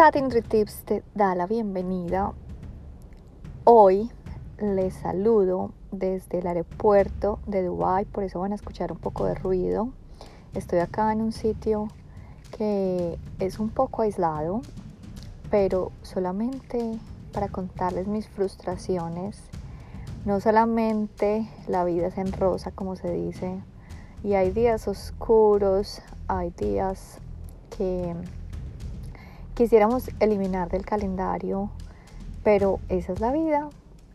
Tati NutriTips te da la bienvenida. Hoy les saludo desde el aeropuerto de Dubai, por eso van a escuchar un poco de ruido. Estoy acá en un sitio que es un poco aislado, pero solamente para contarles mis frustraciones. No solamente la vida es en rosa, como se dice, y hay días oscuros, hay días que quisiéramos eliminar del calendario, pero esa es la vida.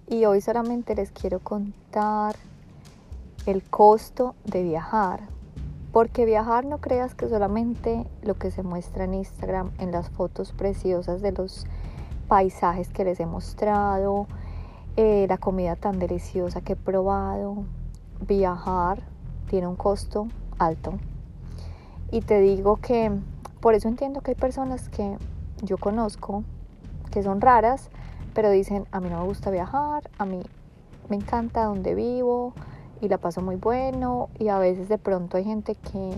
Y hoy solamente les quiero contar el costo de viajar. Porque viajar no creas que solamente lo que se muestra en Instagram, en las fotos preciosas de los paisajes que les he mostrado, eh, la comida tan deliciosa que he probado. Viajar tiene un costo alto. Y te digo que por eso entiendo que hay personas que yo conozco que son raras, pero dicen, a mí no me gusta viajar, a mí me encanta donde vivo y la paso muy bueno y a veces de pronto hay gente que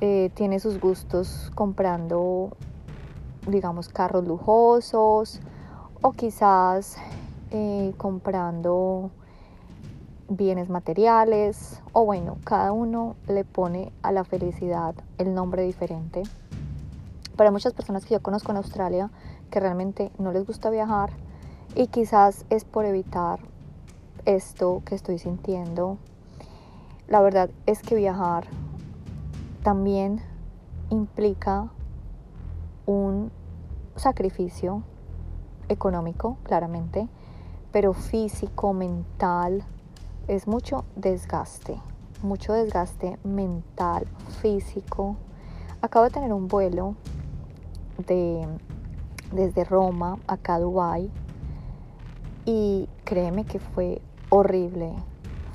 eh, tiene sus gustos comprando, digamos, carros lujosos o quizás eh, comprando bienes materiales o bueno, cada uno le pone a la felicidad el nombre diferente. Para muchas personas que yo conozco en Australia que realmente no les gusta viajar y quizás es por evitar esto que estoy sintiendo. La verdad es que viajar también implica un sacrificio económico, claramente, pero físico, mental, es mucho desgaste, mucho desgaste mental, físico. Acabo de tener un vuelo de, desde Roma acá a Dubái y créeme que fue horrible.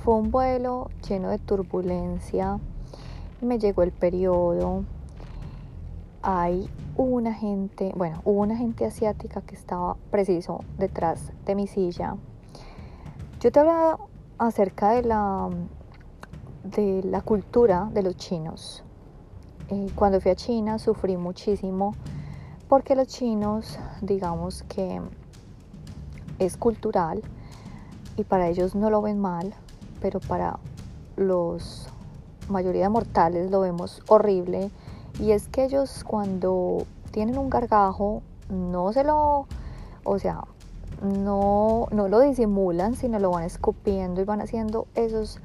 Fue un vuelo lleno de turbulencia, me llegó el periodo, hay una gente, bueno, hubo una gente asiática que estaba preciso detrás de mi silla. Yo te hablaba acerca de la, de la cultura de los chinos. Eh, cuando fui a China sufrí muchísimo porque los chinos, digamos que es cultural y para ellos no lo ven mal, pero para los mayoría de mortales lo vemos horrible. Y es que ellos cuando tienen un gargajo no se lo, o sea, no, no lo disimulan, sino lo van escupiendo y van haciendo esos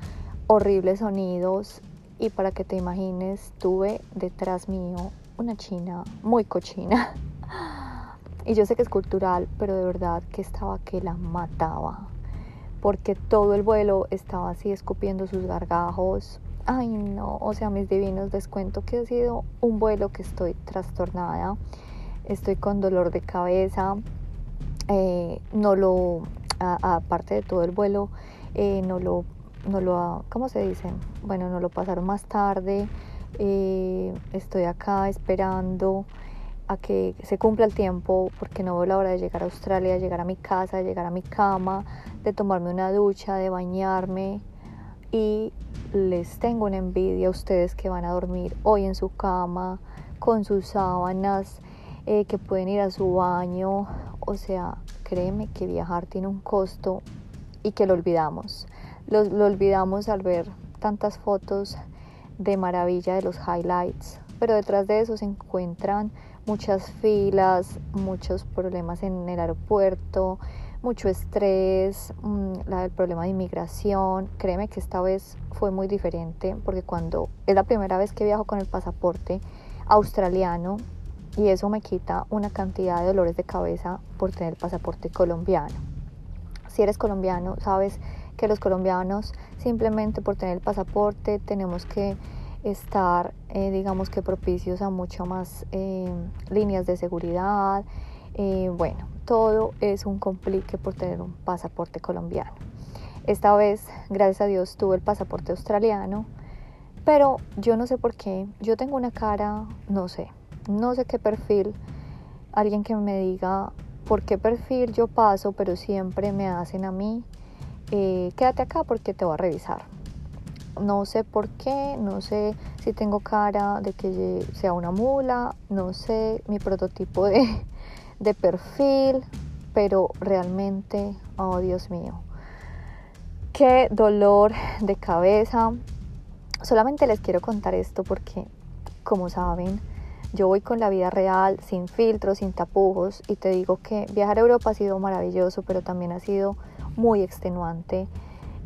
horribles sonidos. Y para que te imagines, tuve detrás mío una china muy cochina. Y yo sé que es cultural, pero de verdad que estaba que la mataba. Porque todo el vuelo estaba así escupiendo sus gargajos. Ay, no, o sea, mis divinos, les cuento que ha sido un vuelo que estoy trastornada. Estoy con dolor de cabeza. Eh, no lo, aparte de todo el vuelo, eh, no lo, no lo, ¿cómo se dice? Bueno, no lo pasaron más tarde. Eh, estoy acá esperando a que se cumpla el tiempo porque no veo la hora de llegar a Australia, de llegar a mi casa, de llegar a mi cama, de tomarme una ducha, de bañarme y les tengo una envidia a ustedes que van a dormir hoy en su cama con sus sábanas, eh, que pueden ir a su baño, o sea, créeme que viajar tiene un costo y que lo olvidamos. Lo, lo olvidamos al ver tantas fotos de maravilla de los highlights, pero detrás de eso se encuentran muchas filas, muchos problemas en el aeropuerto, mucho estrés, mm, el problema de inmigración. Créeme que esta vez fue muy diferente porque cuando es la primera vez que viajo con el pasaporte australiano y eso me quita una cantidad de dolores de cabeza por tener pasaporte colombiano. Si eres colombiano, sabes que los colombianos simplemente por tener el pasaporte tenemos que estar, eh, digamos que propicios a mucho más eh, líneas de seguridad. Eh, bueno, todo es un complique por tener un pasaporte colombiano. Esta vez, gracias a Dios, tuve el pasaporte australiano, pero yo no sé por qué. Yo tengo una cara, no sé, no sé qué perfil. Alguien que me diga por qué perfil yo paso, pero siempre me hacen a mí eh, quédate acá porque te voy a revisar. No sé por qué, no sé si tengo cara de que sea una mula, no sé mi prototipo de, de perfil, pero realmente, oh Dios mío, qué dolor de cabeza. Solamente les quiero contar esto porque, como saben, yo voy con la vida real, sin filtros, sin tapujos, y te digo que viajar a Europa ha sido maravilloso, pero también ha sido muy extenuante.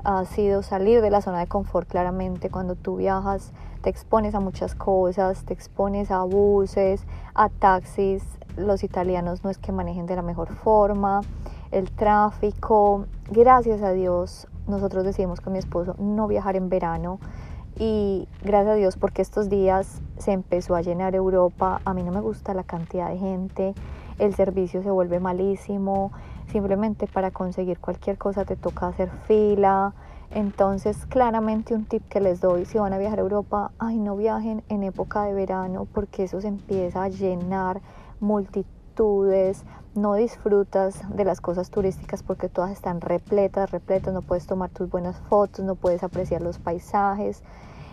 Ha sido salir de la zona de confort claramente. Cuando tú viajas, te expones a muchas cosas, te expones a buses, a taxis. Los italianos no es que manejen de la mejor forma, el tráfico. Gracias a Dios, nosotros decidimos con mi esposo no viajar en verano y gracias a Dios porque estos días se empezó a llenar Europa. A mí no me gusta la cantidad de gente, el servicio se vuelve malísimo, simplemente para conseguir cualquier cosa te toca hacer fila. Entonces, claramente un tip que les doy, si van a viajar a Europa, ay, no viajen en época de verano porque eso se empieza a llenar multitudes, no disfrutas de las cosas turísticas porque todas están repletas, repletas, no puedes tomar tus buenas fotos, no puedes apreciar los paisajes,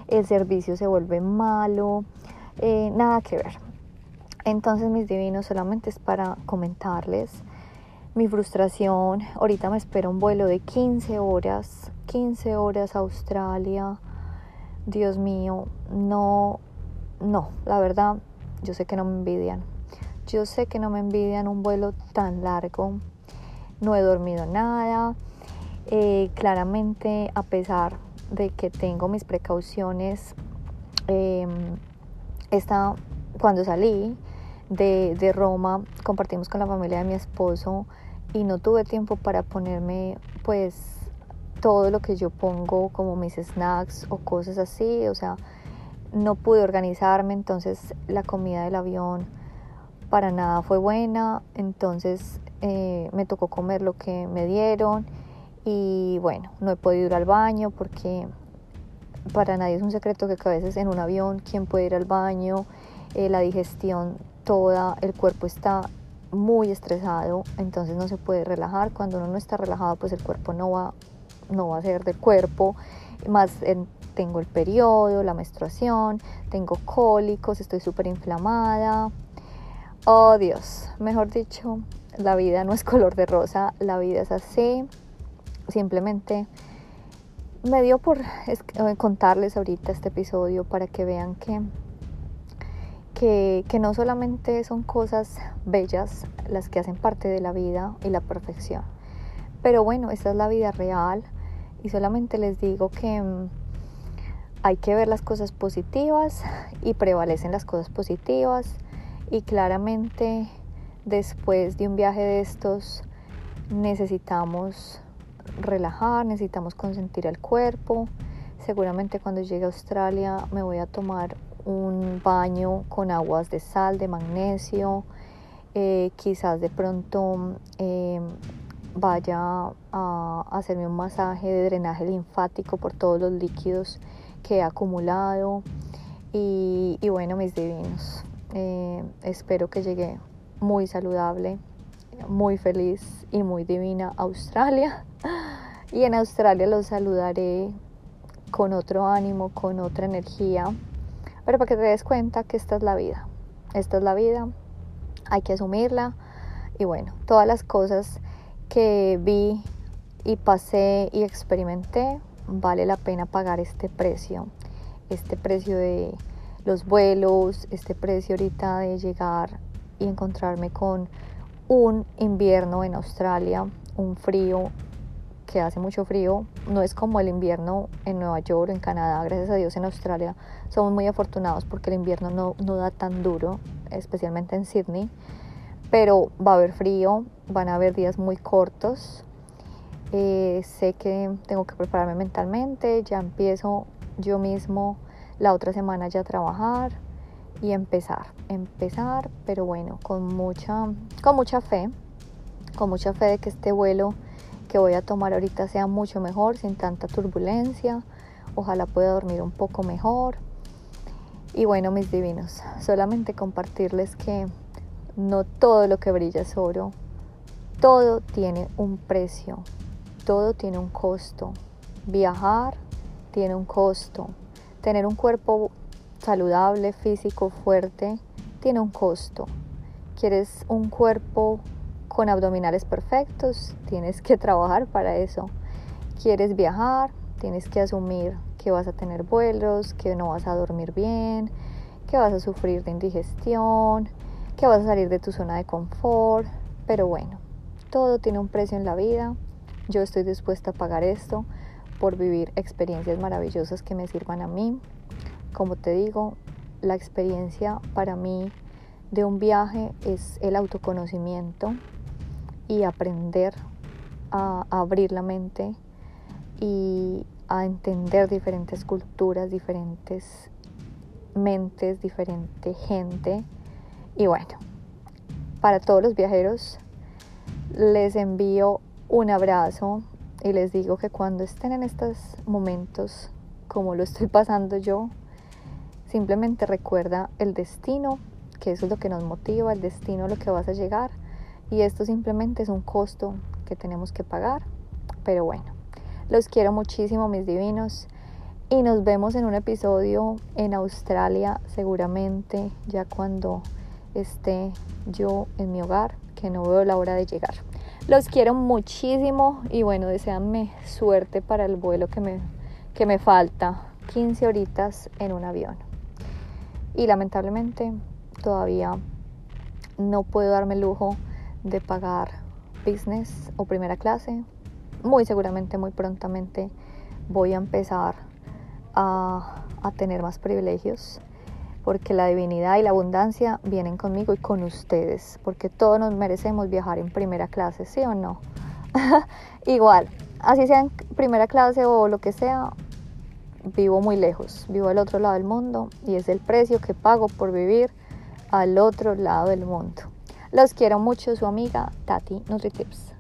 el servicio se vuelve malo, eh, nada que ver. Entonces mis divinos solamente es para comentarles mi frustración. Ahorita me espera un vuelo de 15 horas, 15 horas a Australia. Dios mío, no, no, la verdad, yo sé que no me envidian. Yo sé que no me envidian un vuelo tan largo. No he dormido nada. Eh, claramente, a pesar de que tengo mis precauciones, eh, cuando salí de, de Roma, compartimos con la familia de mi esposo y no tuve tiempo para ponerme pues todo lo que yo pongo como mis snacks o cosas así, o sea, no pude organizarme, entonces la comida del avión para nada fue buena, entonces eh, me tocó comer lo que me dieron y bueno, no he podido ir al baño porque para nadie es un secreto que a veces en un avión, ¿quién puede ir al baño? Eh, la digestión toda, el cuerpo está muy estresado, entonces no se puede relajar. Cuando uno no está relajado, pues el cuerpo no va, no va a ser del cuerpo. Más tengo el periodo, la menstruación, tengo cólicos, estoy súper inflamada. Oh Dios, mejor dicho, la vida no es color de rosa, la vida es así. Simplemente me dio por eh, contarles ahorita este episodio para que vean que, que, no solamente son cosas bellas las que hacen parte de la vida y la perfección. Pero bueno, esta es la vida real y solamente les digo que mm, hay que ver las cosas positivas y prevalecen las cosas positivas y claramente después de un viaje de estos necesitamos relajar, necesitamos consentir el cuerpo. Seguramente cuando llegue a Australia me voy a tomar un baño con aguas de sal, de magnesio. Eh, quizás de pronto em, vaya a hacerme un masaje de drenaje linfático por todos los líquidos que he acumulado. Y, bueno, mis divinos, eh, espero que llegue muy saludable, muy feliz y muy divina a Australia. Y en Australia los saludaré con otro ánimo, con otra energía. Pero para que te des cuenta que esta es la vida. Esta es la vida. Hay que asumirla. Y bueno, todas las cosas que vi y pasé y experimenté, vale la pena pagar este precio. Este precio de los vuelos, este precio ahorita de llegar y encontrarme con un invierno en Australia, un frío que hace mucho frío, no es como el invierno en Nueva York o en Canadá, gracias a Dios en Australia somos muy afortunados porque el invierno no, no da tan duro, especialmente en Sydney, pero va a haber frío, van a haber días muy cortos, eh, sé que tengo que prepararme mentalmente, ya empiezo yo mismo la otra semana ya trabajar y empezar, empezar, pero bueno, con mucha, con mucha fe, con mucha fe de que este vuelo que voy a tomar ahorita sea mucho mejor, sin tanta turbulencia, ojalá pueda dormir un poco mejor. Y bueno, mis divinos, solamente compartirles que no todo lo que brilla es oro, todo tiene un precio, todo tiene un costo. Viajar tiene un costo, Tener un cuerpo saludable, físico, fuerte, tiene un costo. ¿Quieres un cuerpo con abdominales perfectos? Tienes que trabajar para eso. ¿Quieres viajar? Tienes que asumir que vas a tener vuelos, que no vas a dormir bien, que vas a sufrir de indigestión, que vas a salir de tu zona de confort. Pero bueno, todo tiene un precio en la vida. Yo estoy dispuesta a pagar esto por vivir experiencias maravillosas que me sirvan a mí. Como te digo, la experiencia para mí de un viaje es el autoconocimiento y aprender a abrir la mente y a entender diferentes culturas, diferentes mentes, diferente gente. Y bueno, para todos los viajeros les envío un abrazo, y les digo que cuando estén en estos momentos, como lo estoy pasando yo, simplemente recuerda el destino, que eso es lo que nos motiva, el destino lo que vas a llegar. Y esto simplemente es un costo que tenemos que pagar. Pero bueno, los quiero muchísimo, mis divinos. Y nos vemos en un episodio en Australia, seguramente, ya cuando esté yo en mi hogar, que no veo la hora de llegar. Los quiero muchísimo y bueno, deseanme suerte para el vuelo que me, que me falta. 15 horitas en un avión. Y lamentablemente todavía no puedo darme el lujo de pagar business o primera clase. Muy seguramente, muy prontamente voy a empezar a, a tener más privilegios porque la divinidad y la abundancia vienen conmigo y con ustedes, porque todos nos merecemos viajar en primera clase, ¿sí o no? Igual, así sea en primera clase o lo que sea, vivo muy lejos, vivo al otro lado del mundo y es el precio que pago por vivir al otro lado del mundo. Los quiero mucho, su amiga Tati NutriTips.